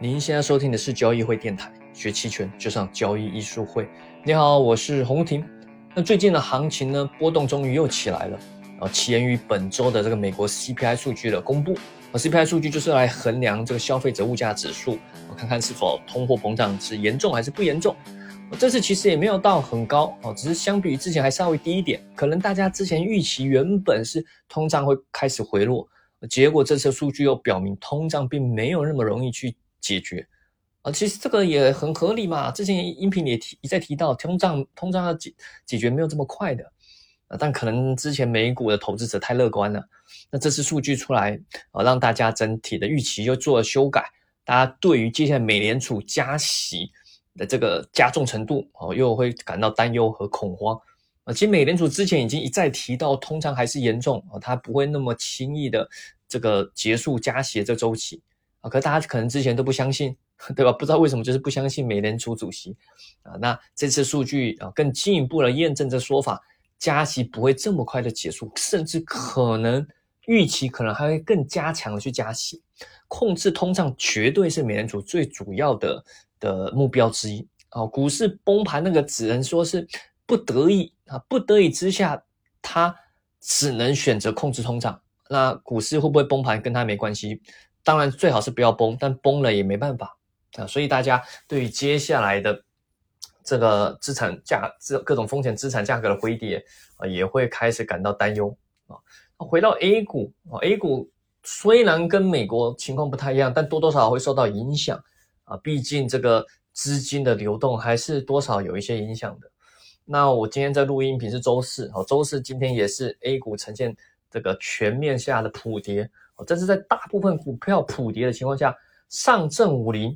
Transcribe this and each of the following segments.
您现在收听的是交易会电台，学期权就上交易艺术会。你好，我是洪婷。那最近的行情呢，波动终于又起来了啊，起源于本周的这个美国 CPI 数据的公布。啊，CPI 数据就是来衡量这个消费者物价指数，我看看是否通货膨胀是严重还是不严重。这次其实也没有到很高哦，只是相比于之前还稍微低一点。可能大家之前预期原本是通胀会开始回落，结果这次数据又表明通胀并没有那么容易去解决啊。其实这个也很合理嘛。之前音频也提一再提到，通胀通胀要解解决没有这么快的啊。但可能之前美股的投资者太乐观了，那这次数据出来啊，让大家整体的预期又做了修改。大家对于接下来美联储加息。的这个加重程度哦，又会感到担忧和恐慌啊。其实美联储之前已经一再提到，通胀还是严重啊，它不会那么轻易的这个结束加息的这周期啊。可大家可能之前都不相信，对吧？不知道为什么就是不相信美联储主席啊。那这次数据啊，更进一步的验证这说法，加息不会这么快的结束，甚至可能预期可能还会更加强的去加息，控制通胀绝对是美联储最主要的。的目标之一啊，股市崩盘那个只能说是不得已啊，不得已之下，他只能选择控制通胀。那股市会不会崩盘跟他没关系，当然最好是不要崩，但崩了也没办法啊。所以大家对于接下来的这个资产价、这各种风险资产价格的回跌啊，也会开始感到担忧啊。回到 A 股啊，A 股虽然跟美国情况不太一样，但多多少少会受到影响。啊，毕竟这个资金的流动还是多少有一些影响的。那我今天在录音频是周四，哦，周四今天也是 A 股呈现这个全面下的普跌，这是在大部分股票普跌的情况下，上证五零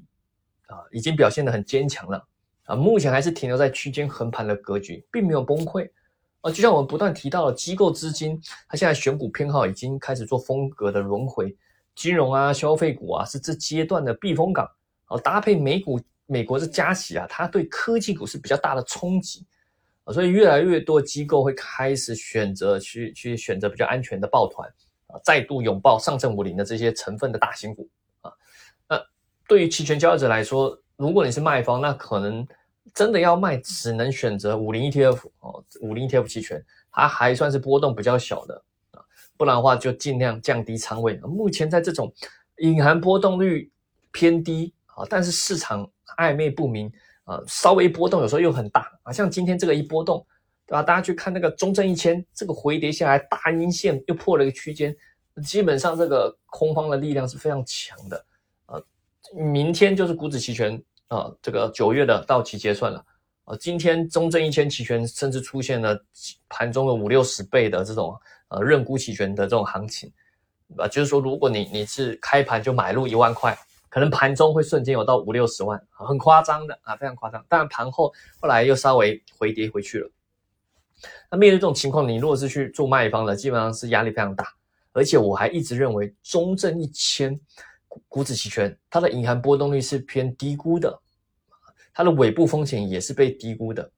啊已经表现得很坚强了，啊，目前还是停留在区间横盘的格局，并没有崩溃。啊，就像我们不断提到的，机构资金它现在选股偏好已经开始做风格的轮回，金融啊、消费股啊是这阶段的避风港。哦，搭配美股，美国的加息啊，它对科技股是比较大的冲击啊，所以越来越多机构会开始选择去去选择比较安全的抱团啊，再度拥抱上证五零的这些成分的大型股啊。那对于期权交易者来说，如果你是卖方，那可能真的要卖，只能选择五零 ETF 哦，五零 ETF 期权，它还算是波动比较小的啊，不然的话就尽量降低仓位。目前在这种隐含波动率偏低。啊，但是市场暧昧不明啊，稍微波动有时候又很大啊，像今天这个一波动，对吧？大家去看那个中证一千，这个回跌下来，大阴线又破了一个区间，基本上这个空方的力量是非常强的呃。明天就是股指期权啊，这个九月的到期结算了啊。今天中证一千期权甚至出现了盘中的五六十倍的这种呃认沽期权的这种行情啊，就是说如果你你是开盘就买入一万块。可能盘中会瞬间有到五六十万，很夸张的啊，非常夸张。当然盘后后来又稍微回跌回去了。那面对这种情况，你如果是去做卖方的，基本上是压力非常大。而且我还一直认为中证一千股指期权它的隐含波动率是偏低估的，它的尾部风险也是被低估的。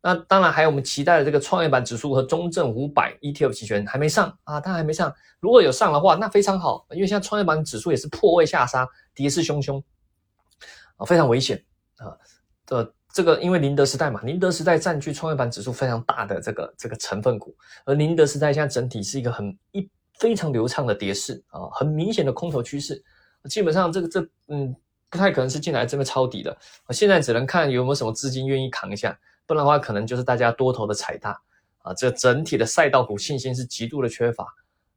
那当然还有我们期待的这个创业板指数和中证五百 ETF 期权还没上啊，它还没上。如果有上的话，那非常好，因为现在创业板指数也是破位下杀，跌势汹汹啊，非常危险啊。的这个因为宁德时代嘛，宁德时代占据创业板指数非常大的这个这个成分股，而宁德时代现在整体是一个很一非常流畅的跌势啊，很明显的空头趋势，基本上这个这嗯不太可能是进来这边抄底的，现在只能看有没有什么资金愿意扛一下。不然的话，可能就是大家多头的踩踏啊，这整体的赛道股信心是极度的缺乏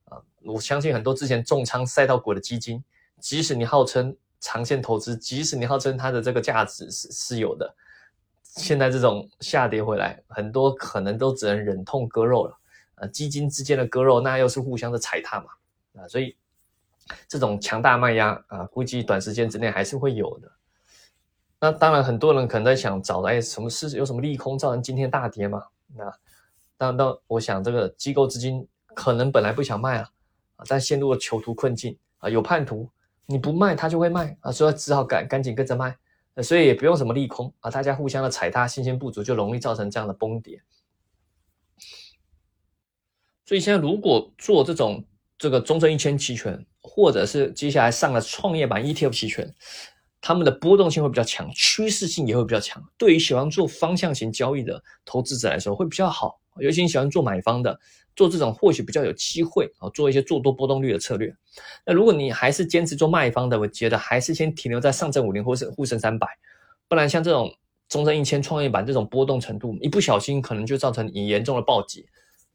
啊。我相信很多之前重仓赛道股的基金，即使你号称长线投资，即使你号称它的这个价值是是有的，现在这种下跌回来，很多可能都只能忍痛割肉了啊。基金之间的割肉，那又是互相的踩踏嘛啊，所以这种强大卖压啊，估计短时间之内还是会有的。那当然，很多人可能在想，找来什么事有什么利空造成今天大跌嘛？那当然，我想这个机构资金可能本来不想卖啊，啊，但陷入了囚徒困境啊，有叛徒，你不卖他就会卖啊，所以只好赶赶紧跟着卖，所以也不用什么利空啊，大家互相的踩踏，信心不足就容易造成这样的崩跌。所以现在如果做这种这个中证一千期权或者是接下来上了创业板 ETF 期权，他们的波动性会比较强，趋势性也会比较强。对于喜欢做方向型交易的投资者来说，会比较好。尤其你喜欢做买方的，做这种或许比较有机会啊，做一些做多波动率的策略。那如果你还是坚持做卖方的，我觉得还是先停留在上证五零或是沪深三百，不然像这种中证一千、创业板这种波动程度，一不小心可能就造成你严重的暴击。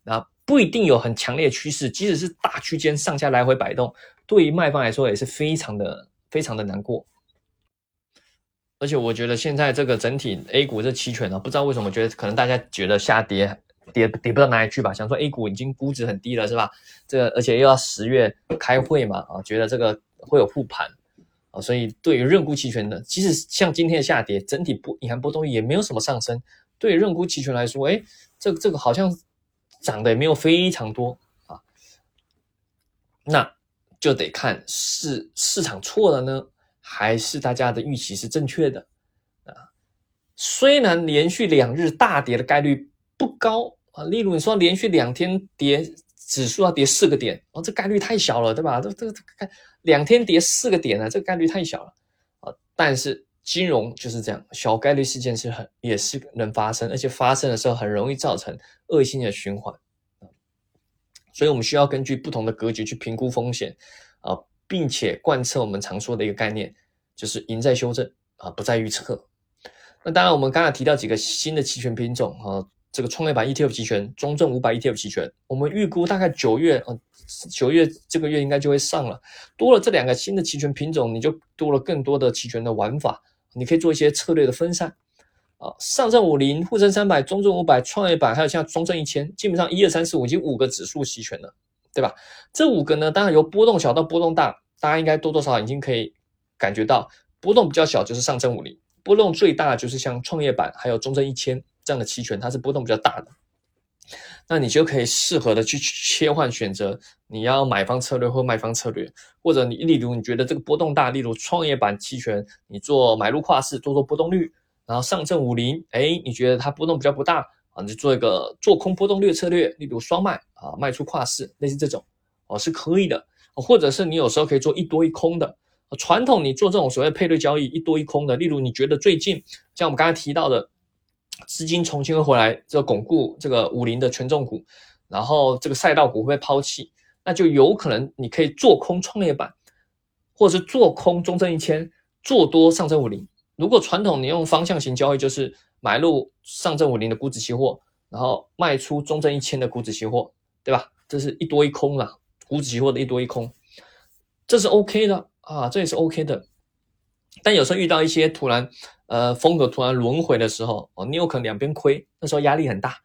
那不一定有很强烈趋势，即使是大区间上下来回摆动，对于卖方来说也是非常的非常的难过。而且我觉得现在这个整体 A 股这期权呢，不知道为什么觉得可能大家觉得下跌。跌跌不到哪里去吧？想说 A 股已经估值很低了，是吧？这个而且又要十月开会嘛，啊，觉得这个会有护盘啊，所以对于认沽期权的，即使像今天的下跌，整体波隐含波动也没有什么上升。对于认沽期权来说，哎，这个这个好像涨的也没有非常多啊，那就得看是市场错了呢，还是大家的预期是正确的啊？虽然连续两日大跌的概率不高。啊，例如你说连续两天跌，指数要跌四个点，哦，这概率太小了，对吧？这这这两天跌四个点呢，这个概率太小了啊。但是金融就是这样，小概率事件是很也是能发生，而且发生的时候很容易造成恶性的循环所以我们需要根据不同的格局去评估风险啊，并且贯彻我们常说的一个概念，就是赢在修正啊，不在预测。那当然，我们刚才提到几个新的期权品种啊。这个创业板 ETF 期权、中证五百 ETF 期权，我们预估大概九月，呃，九月这个月应该就会上了。多了这两个新的期权品种，你就多了更多的期权的玩法，你可以做一些策略的分散。啊，上证五零、沪深三百、中证五百、创业板，还有像中证一千，基本上一二三四五已经五个指数期权了，对吧？这五个呢，当然由波动小到波动大，大家应该多多少少已经可以感觉到，波动比较小就是上证五零，波动最大就是像创业板还有中证一千。这样的期权它是波动比较大的，那你就可以适合的去切换选择，你要买方策略或卖方策略，或者你例如你觉得这个波动大，例如创业板期权，你做买入跨市做做波动率，然后上证五零，哎，你觉得它波动比较不大啊，你就做一个做空波动率策略，例如双卖啊，卖出跨市，类似这种哦是可以的，或者是你有时候可以做一多一空的，传统你做这种所谓配对交易一多一空的，例如你觉得最近像我们刚才提到的。资金重新会回来，这个巩固这个五零的权重股，然后这个赛道股会被抛弃，那就有可能你可以做空创业板，或者是做空中证一千，做多上证五零。如果传统你用方向型交易，就是买入上证五零的股指期货，然后卖出中证一千的股指期货，对吧？这是一多一空了，股指期货的一多一空，这是 OK 的啊，这也是 OK 的。但有时候遇到一些突然。呃，风格突然轮回的时候，哦，你有可能两边亏，那时候压力很大，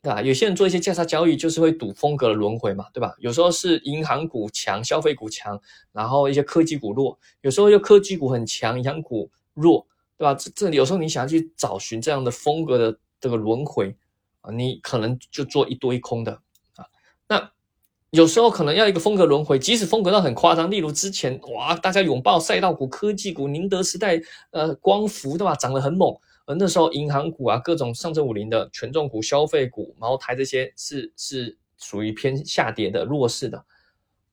对吧？有些人做一些价差交易，就是会赌风格的轮回嘛，对吧？有时候是银行股强，消费股强，然后一些科技股弱；有时候又科技股很强，银行股弱，对吧？这这里有时候你想要去找寻这样的风格的这个轮回啊，你可能就做一多一空的，有时候可能要一个风格轮回，即使风格到很夸张，例如之前哇，大家拥抱赛道股、科技股、宁德时代、呃光伏，对吧？涨得很猛。而那时候银行股啊，各种上证五零的权重股、消费股、茅台这些是是属于偏下跌的弱势的。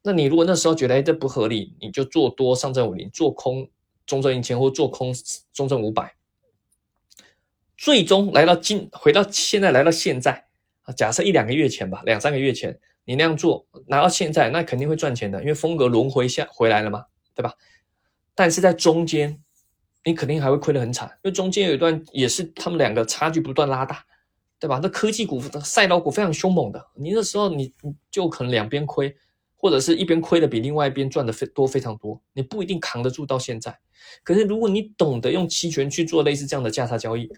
那你如果那时候觉得哎这不合理，你就做多上证五零，做空中证一千或做空中证五百。最终来到今回到现在来到现在啊，假设一两个月前吧，两三个月前。你那样做拿到现在，那肯定会赚钱的，因为风格轮回下回来了嘛，对吧？但是在中间，你肯定还会亏得很惨，因为中间有一段也是他们两个差距不断拉大，对吧？那科技股、赛道股非常凶猛的，你那时候你你就可能两边亏，或者是一边亏的比另外一边赚的非多非常多，你不一定扛得住到现在。可是如果你懂得用期权去做类似这样的价差交易，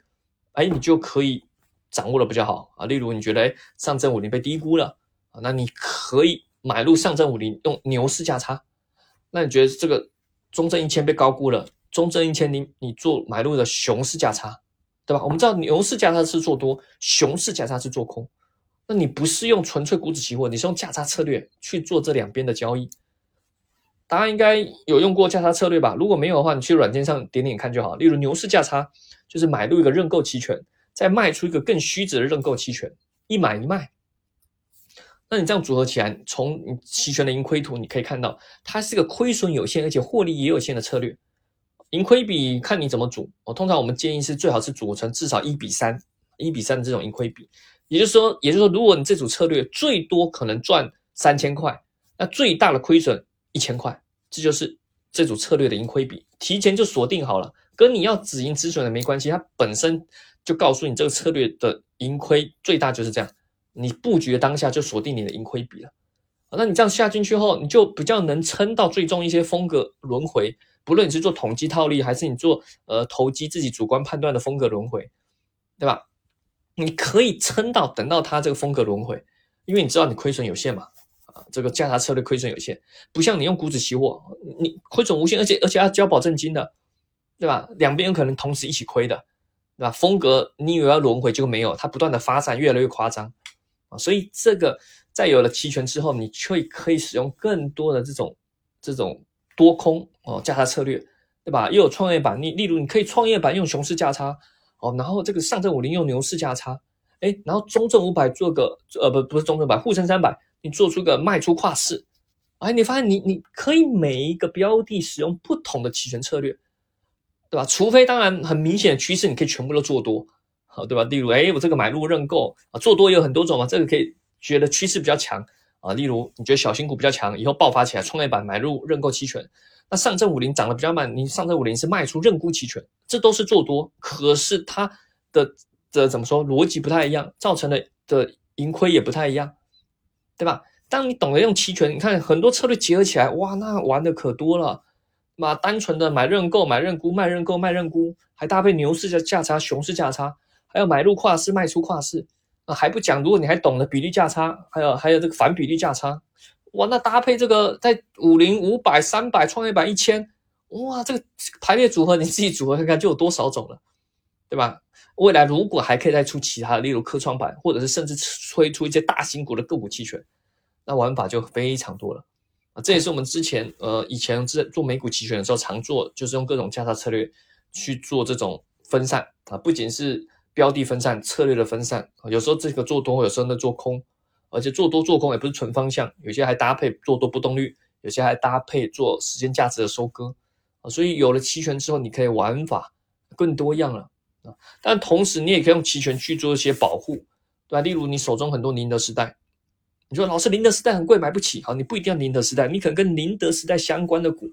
哎，你就可以掌握的比较好啊。例如你觉得哎，上证五零被低估了。那你可以买入上证五零用牛市价差，那你觉得这个中证一千被高估了，中证一千你你做买入的熊市价差，对吧？我们知道牛市价差是做多，熊市价差是做空，那你不是用纯粹股指期货，你是用价差策略去做这两边的交易。大家应该有用过价差策略吧？如果没有的话，你去软件上点点看就好。例如牛市价差就是买入一个认购期权，再卖出一个更虚值的认购期权，一买一卖。那你这样组合起来，从你期权的盈亏图你可以看到，它是个亏损有限而且获利也有限的策略。盈亏比看你怎么组，我通常我们建议是最好是组成至少一比三，一比三的这种盈亏比。也就是说，也就是说，如果你这组策略最多可能赚三千块，那最大的亏损一千块，这就是这组策略的盈亏比，提前就锁定好了，跟你要止盈止损的没关系，它本身就告诉你这个策略的盈亏最大就是这样。你布局的当下就锁定你的盈亏比了，那你这样下进去后，你就比较能撑到最终一些风格轮回。不论你是做统计套利，还是你做呃投机自己主观判断的风格轮回，对吧？你可以撑到等到它这个风格轮回，因为你知道你亏损有限嘛，啊，这个价差策略亏损有限，不像你用股指期货，你亏损无限，而且而且要交保证金的，对吧？两边有可能同时一起亏的，对吧？风格你以为要轮回就没有，它不断的发展越来越夸张。所以这个在有了期权之后，你却可以使用更多的这种这种多空哦价差策略，对吧？又有创业板，你例如你可以创业板用熊市价差哦，然后这个上证五零用牛市价差，哎，然后中证五百做个呃不不是中证百，沪深三百你做出个卖出跨市，哎，你发现你你可以每一个标的使用不同的期权策略，对吧？除非当然很明显的趋势，你可以全部都做多。好，对吧？例如，哎，我这个买入认购啊，做多有很多种嘛。这个可以觉得趋势比较强啊。例如，你觉得小型股比较强，以后爆发起来，创业板买入认购期权。那上证五零涨得比较慢，你上证五零是卖出认沽期权，这都是做多。可是它的的怎么说逻辑不太一样，造成的的盈亏也不太一样，对吧？当你懂得用期权，你看很多策略结合起来，哇，那玩的可多了。嘛，单纯的买认购、买认沽、卖认购、卖认沽，还搭配牛市的价差、熊市价差。还有买入跨市卖出跨市啊，还不讲，如果你还懂得比例价差，还有还有这个反比例价差，哇，那搭配这个在五零五百三百创业板一千，哇，这个排列组合 你自己组合看看就有多少种了，对吧？未来如果还可以再出其他，例如科创板，或者是甚至推出一些大型股的个股期权，那玩法就非常多了啊。这也是我们之前呃以前在做美股期权的时候常做，就是用各种价差策略去做这种分散啊，不仅是。标的分散，策略的分散，有时候这个做多，有时候呢做空，而且做多做空也不是纯方向，有些还搭配做多波动率，有些还搭配做时间价值的收割。所以有了期权之后，你可以玩法更多样了啊。但同时你也可以用期权去做一些保护，对吧？例如你手中很多宁德时代，你说老师宁德时代很贵买不起，好，你不一定要宁德时代，你可能跟宁德时代相关的股。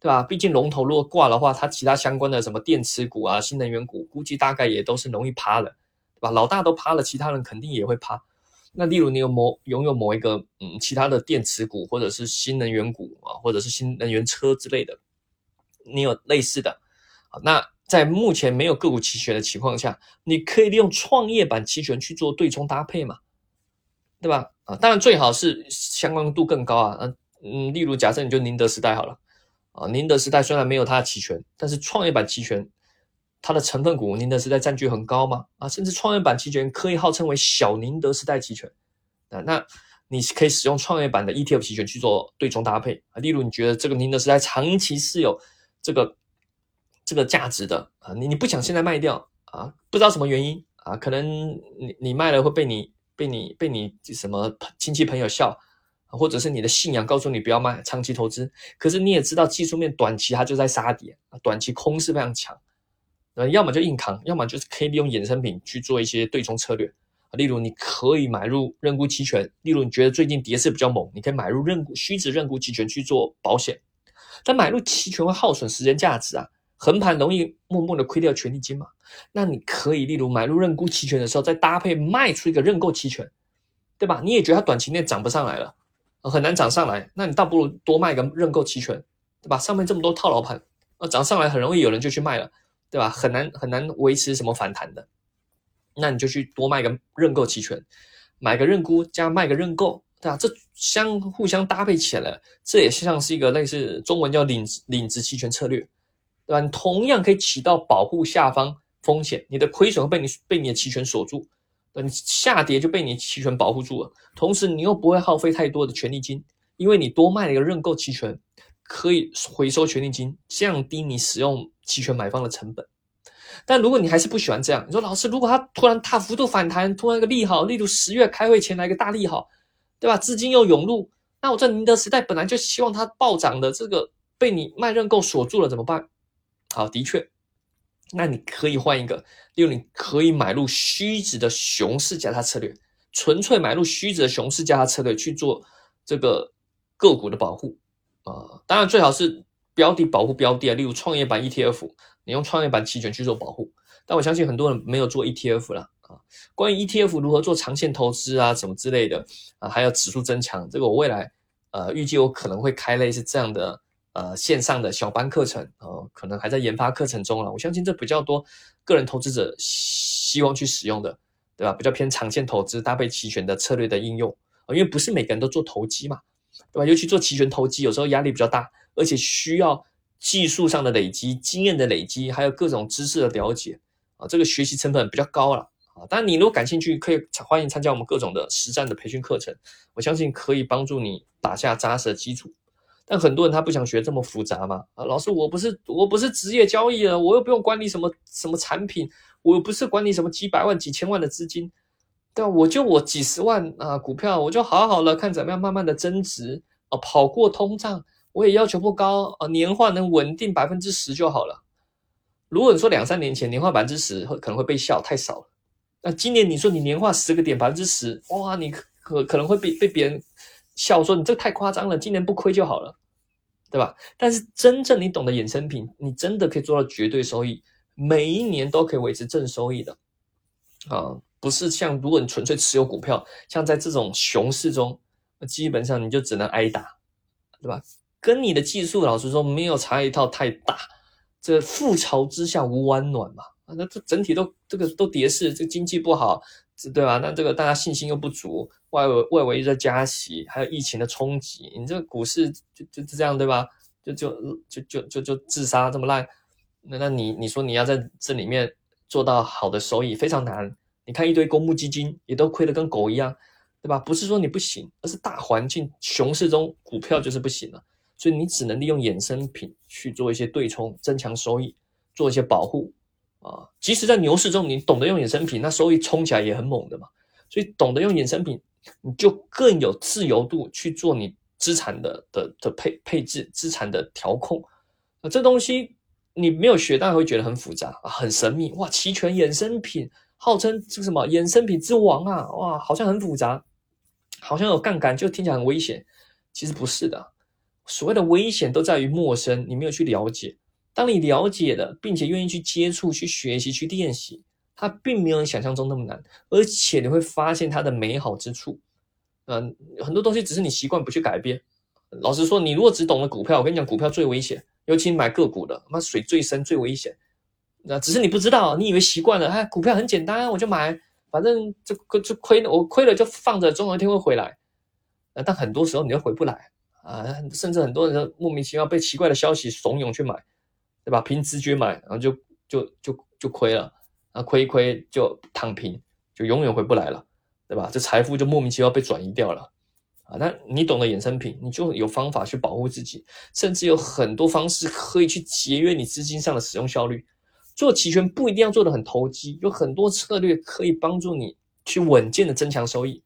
对吧？毕竟龙头如果挂的话，它其他相关的什么电池股啊、新能源股，估计大概也都是容易趴的，对吧？老大都趴了，其他人肯定也会趴。那例如你有某拥有某一个嗯其他的电池股，或者是新能源股啊，或者是新能源车之类的，你有类似的？那在目前没有个股期权的情况下，你可以利用创业板期权去做对冲搭配嘛？对吧？啊，当然最好是相关度更高啊。嗯嗯，例如假设你就宁德时代好了。啊，宁德时代虽然没有它的期权，但是创业板期权它的成分股，宁德时代占据很高嘛？啊，甚至创业板期权可以号称为小宁德时代期权啊。那你可以使用创业板的 ETF 期权去做对冲搭配啊。例如，你觉得这个宁德时代长期是有这个这个价值的啊，你你不想现在卖掉啊？不知道什么原因啊？可能你你卖了会被你被你被你什么亲戚朋友笑。或者是你的信仰告诉你不要卖，长期投资。可是你也知道技术面短期它就在杀跌啊，短期空是非常强。呃，要么就硬扛，要么就是可以利用衍生品去做一些对冲策略啊。例如你可以买入认沽期权，例如你觉得最近跌势比较猛，你可以买入认沽虚值认沽期权去做保险。但买入期权会耗损时间价值啊，横盘容易默默的亏掉权利金嘛。那你可以例如买入认沽期权的时候，再搭配卖出一个认购期权，对吧？你也觉得它短期内涨不上来了。很难涨上来，那你倒不如多卖个认购期权，对吧？上面这么多套牢盘，啊，涨上来很容易有人就去卖了，对吧？很难很难维持什么反弹的，那你就去多卖个认购期权，买个认沽加卖个认购，对吧？这相互相搭配起来，这也像是一个类似中文叫领领值期权策略，对吧？你同样可以起到保护下方风险，你的亏损会被你被你的期权锁住。等下跌就被你期权保护住了，同时你又不会耗费太多的权利金，因为你多卖了一个认购期权，可以回收权利金，降低你使用期权买方的成本。但如果你还是不喜欢这样，你说老师，如果它突然大幅度反弹，突然一个利好，例如十月开会前来一个大利好，对吧？资金又涌入，那我这宁德时代本来就希望它暴涨的，这个被你卖认购锁住了怎么办？好，的确，那你可以换一个，例如你可以买入虚值的熊市加差策略，纯粹买入虚值的熊市加差策略去做这个个股的保护啊，当然最好是标的保护标的啊，例如创业板 ETF，你用创业板期权去做保护。但我相信很多人没有做 ETF 了啊。关于 ETF 如何做长线投资啊，什么之类的啊，还有指数增强，这个我未来呃预计我可能会开类似这样的呃线上的小班课程啊，可能还在研发课程中了。我相信这比较多个人投资者希望去使用的，对吧？比较偏长线投资搭配期权的策略的应用啊，因为不是每个人都做投机嘛，对吧？尤其做期权投机，有时候压力比较大，而且需要技术上的累积、经验的累积，还有各种知识的了解。啊，这个学习成本比较高了啊！当然，你如果感兴趣，可以欢迎参加我们各种的实战的培训课程，我相信可以帮助你打下扎实的基础。但很多人他不想学这么复杂嘛？啊，老师，我不是我不是职业交易的，我又不用管理什么什么产品，我又不是管理什么几百万、几千万的资金，对吧？我就我几十万啊，股票我就好好的看怎么样慢慢的增值啊，跑过通胀，我也要求不高啊，年化能稳定百分之十就好了。如果你说两三年前年化百分之十会可能会被笑太少了，那今年你说你年化十个点百分之十，哇，你可可能会被被别人笑说你这太夸张了，今年不亏就好了，对吧？但是真正你懂得衍生品，你真的可以做到绝对收益，每一年都可以维持正收益的啊，不是像如果你纯粹持有股票，像在这种熊市中，基本上你就只能挨打，对吧？跟你的技术老实说没有差一套太大。这覆巢之下无完卵嘛？那这整体都这个都跌势，这经济不好，对吧？那这个大家信心又不足，外围外围在加息，还有疫情的冲击，你这个股市就就就这样，对吧？就就就就就就自杀这么烂，那那你你说你要在这里面做到好的收益非常难。你看一堆公募基金也都亏得跟狗一样，对吧？不是说你不行，而是大环境熊市中股票就是不行了。所以你只能利用衍生品去做一些对冲，增强收益，做一些保护啊。即使在牛市中，你懂得用衍生品，那收益冲起来也很猛的嘛。所以懂得用衍生品，你就更有自由度去做你资产的的的配配置、资产的调控。啊，这东西你没有学，当然会觉得很复杂啊，很神秘哇。期权衍生品号称这个什么衍生品之王啊，哇，好像很复杂，好像有杠杆，就听起来很危险。其实不是的。所谓的危险都在于陌生，你没有去了解。当你了解了，并且愿意去接触、去学习、去练习，它并没有你想象中那么难，而且你会发现它的美好之处。嗯，很多东西只是你习惯不去改变。老实说，你如果只懂了股票，我跟你讲，股票最危险，尤其买个股的，那水最深、最危险。那只是你不知道，你以为习惯了，哎，股票很简单，我就买，反正就就亏了，我亏了就放着，总有一天会回来。但很多时候你又回不来。啊，甚至很多人莫名其妙被奇怪的消息怂恿去买，对吧？凭直觉买，然后就就就就亏了，啊，亏一亏就躺平，就永远回不来了，对吧？这财富就莫名其妙被转移掉了，啊，那你懂得衍生品，你就有方法去保护自己，甚至有很多方式可以去节约你资金上的使用效率。做期权不一定要做的很投机，有很多策略可以帮助你去稳健的增强收益，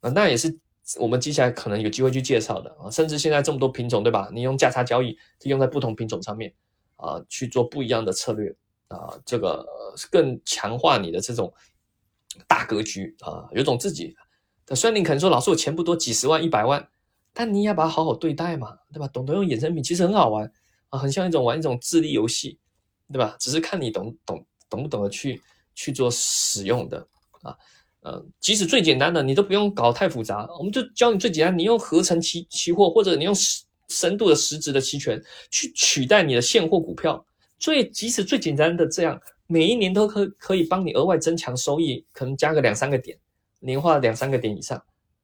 啊，那也是。我们接下来可能有机会去介绍的啊，甚至现在这么多品种，对吧？你用价差交易，就用在不同品种上面啊，去做不一样的策略啊，这个更强化你的这种大格局啊，有种自己。的虽然你可能说老师我钱不多，几十万、一百万，但你也要把它好好对待嘛，对吧？懂得用衍生品其实很好玩啊，很像一种玩一种智力游戏，对吧？只是看你懂懂懂不懂得去去做使用的啊。呃，即使最简单的，你都不用搞太复杂，我们就教你最简单，你用合成期期货，或者你用深度的实质的期权去取代你的现货股票，最即使最简单的这样，每一年都可可以帮你额外增强收益，可能加个两三个点，年化两三个点以上，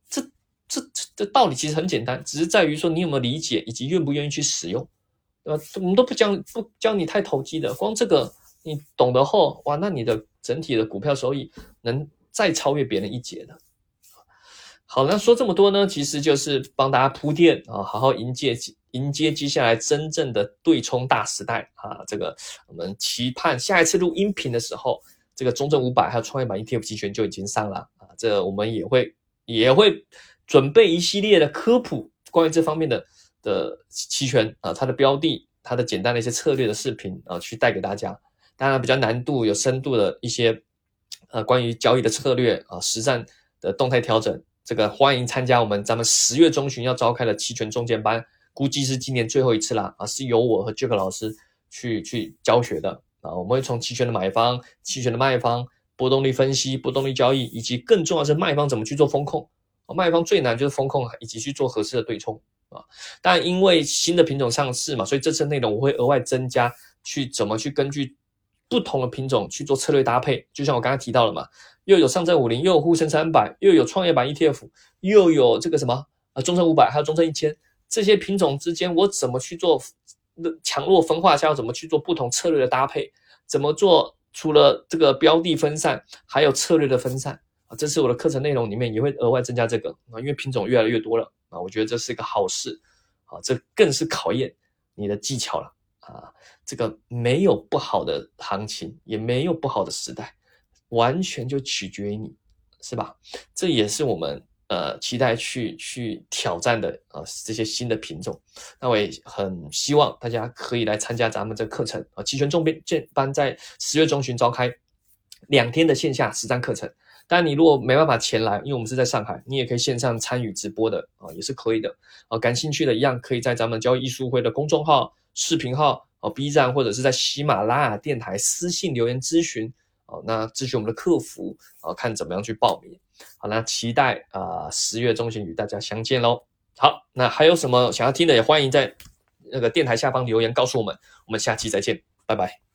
这这这这道理其实很简单，只是在于说你有没有理解以及愿不愿意去使用，对吧？我们都不教不教你太投机的，光这个你懂得后，哇，那你的整体的股票收益能。再超越别人一截的，好，那说这么多呢，其实就是帮大家铺垫啊，好好迎接迎接接下来真正的对冲大时代啊！这个我们期盼下一次录音频的时候，这个中证五百还有创业板 ETF 期权就已经上了啊！这我们也会也会准备一系列的科普，关于这方面的的期权啊，它的标的，它的简单的一些策略的视频啊，去带给大家。当然比较难度有深度的一些呃关于交易的策略啊，实战的动态调整，这个欢迎参加我们咱们十月中旬要召开的期权中间班，估计是今年最后一次啦啊，是由我和 Jack 老师去去教学的啊，我们会从期权的买方、期权的卖方。波动率分析、波动率交易，以及更重要是卖方怎么去做风控卖方最难就是风控，以及去做合适的对冲啊。但因为新的品种上市嘛，所以这次内容我会额外增加，去怎么去根据不同的品种去做策略搭配。就像我刚刚提到了嘛，又有上证五零，又有沪深三百，又有创业板 ETF，又有这个什么啊中证五百，还有中证一千，这些品种之间我怎么去做强弱分化下，要怎么去做不同策略的搭配，怎么做？除了这个标的分散，还有策略的分散啊，这是我的课程内容里面也会额外增加这个啊，因为品种越来越多了啊，我觉得这是一个好事啊，这更是考验你的技巧了啊，这个没有不好的行情，也没有不好的时代，完全就取决于你，是吧？这也是我们。呃，期待去去挑战的啊，这些新的品种，那我也很希望大家可以来参加咱们这课程啊，期权重变建班在十月中旬召开两天的线下实战课程。当然，你如果没办法前来，因为我们是在上海，你也可以线上参与直播的啊，也是可以的啊。感兴趣的一样可以在咱们交易艺术会的公众号、视频号啊、B 站或者是在喜马拉雅电台私信留言咨询啊，那咨询我们的客服啊，看怎么样去报名。好，那期待啊十月中旬与大家相见喽。好，那还有什么想要听的，也欢迎在那个电台下方留言告诉我们。我们下期再见，拜拜。